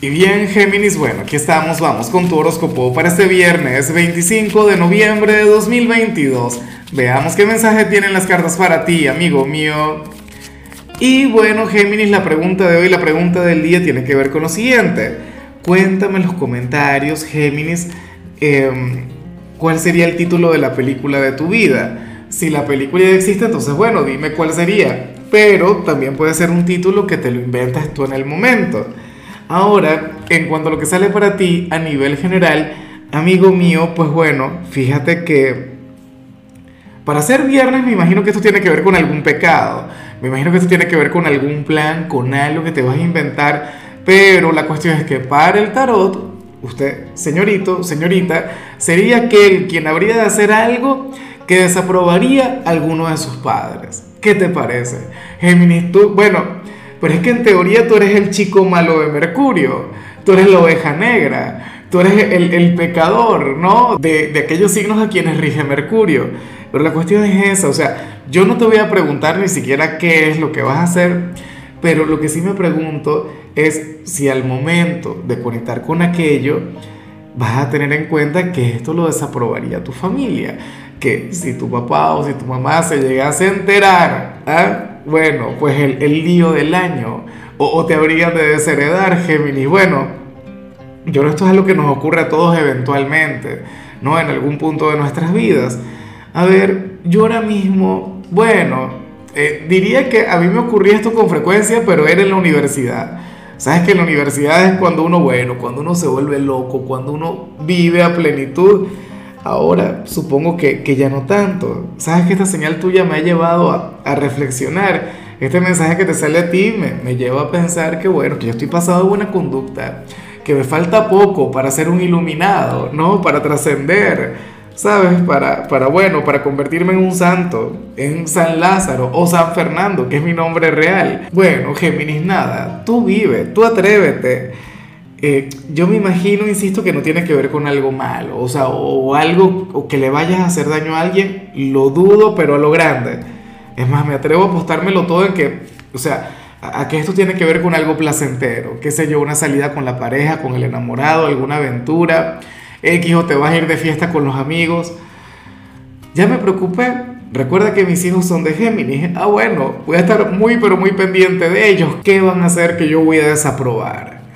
Y bien, Géminis, bueno, aquí estamos, vamos con tu horóscopo para este viernes 25 de noviembre de 2022. Veamos qué mensaje tienen las cartas para ti, amigo mío. Y bueno, Géminis, la pregunta de hoy, la pregunta del día tiene que ver con lo siguiente. Cuéntame en los comentarios, Géminis, em, cuál sería el título de la película de tu vida. Si la película ya existe, entonces bueno, dime cuál sería. Pero también puede ser un título que te lo inventas tú en el momento. Ahora, en cuanto a lo que sale para ti a nivel general, amigo mío, pues bueno, fíjate que para ser viernes me imagino que esto tiene que ver con algún pecado, me imagino que esto tiene que ver con algún plan, con algo que te vas a inventar, pero la cuestión es que para el tarot, usted, señorito, señorita, sería aquel quien habría de hacer algo que desaprobaría a alguno de sus padres. ¿Qué te parece? Géminis, tú, bueno, pero es que en teoría tú eres el chico malo de Mercurio, tú eres la oveja negra, tú eres el, el pecador, ¿no? De, de, aquellos signos a quienes rige Mercurio. Pero la cuestión es esa, o sea, yo no te voy a preguntar ni siquiera qué es lo que vas a hacer, pero lo que sí me pregunto es si al momento de conectar con aquello, vas a tener en cuenta que esto lo desaprobaría tu familia, que si tu papá o si tu mamá se llegase a enterar, ¿eh? Bueno, pues el, el lío del año. O, te habrían de desheredar, Géminis. Bueno, yo creo que esto es algo que nos ocurre a todos eventualmente, ¿no? En algún punto de nuestras vidas. A ver, yo ahora mismo, bueno, eh, diría que a mí me ocurría esto con frecuencia, pero era en la universidad. Sabes que en la universidad es cuando uno, bueno, cuando uno se vuelve loco, cuando uno vive a plenitud Ahora supongo que, que, ya no tanto. Sabes que esta señal tuya me ha llevado a, a reflexionar. Este mensaje que te sale a ti me, me, lleva a pensar que bueno, que yo estoy pasado de buena conducta, que me falta poco para ser un iluminado, ¿no? Para trascender, ¿sabes? Para, para, bueno, para convertirme en un santo, en San Lázaro o San Fernando, que es mi nombre real. Bueno, Géminis, nada, tú vive, tú atrévete eh, yo me imagino, insisto, que no tiene que ver con algo malo, o sea, o, algo o que le vayas a hacer daño a alguien, lo dudo, pero a lo grande. Es más, me atrevo a apostármelo todo en que, o sea, a, que esto tiene que ver con algo placentero, qué sé yo, una salida con la pareja, con el enamorado, alguna aventura, X o te vas a ir de fiesta con los amigos. Ya me preocupé, recuerda que mis hijos son de Géminis. Ah, bueno, voy a estar muy, pero muy pendiente de ellos. ¿Qué van a hacer que yo voy a desaprobar?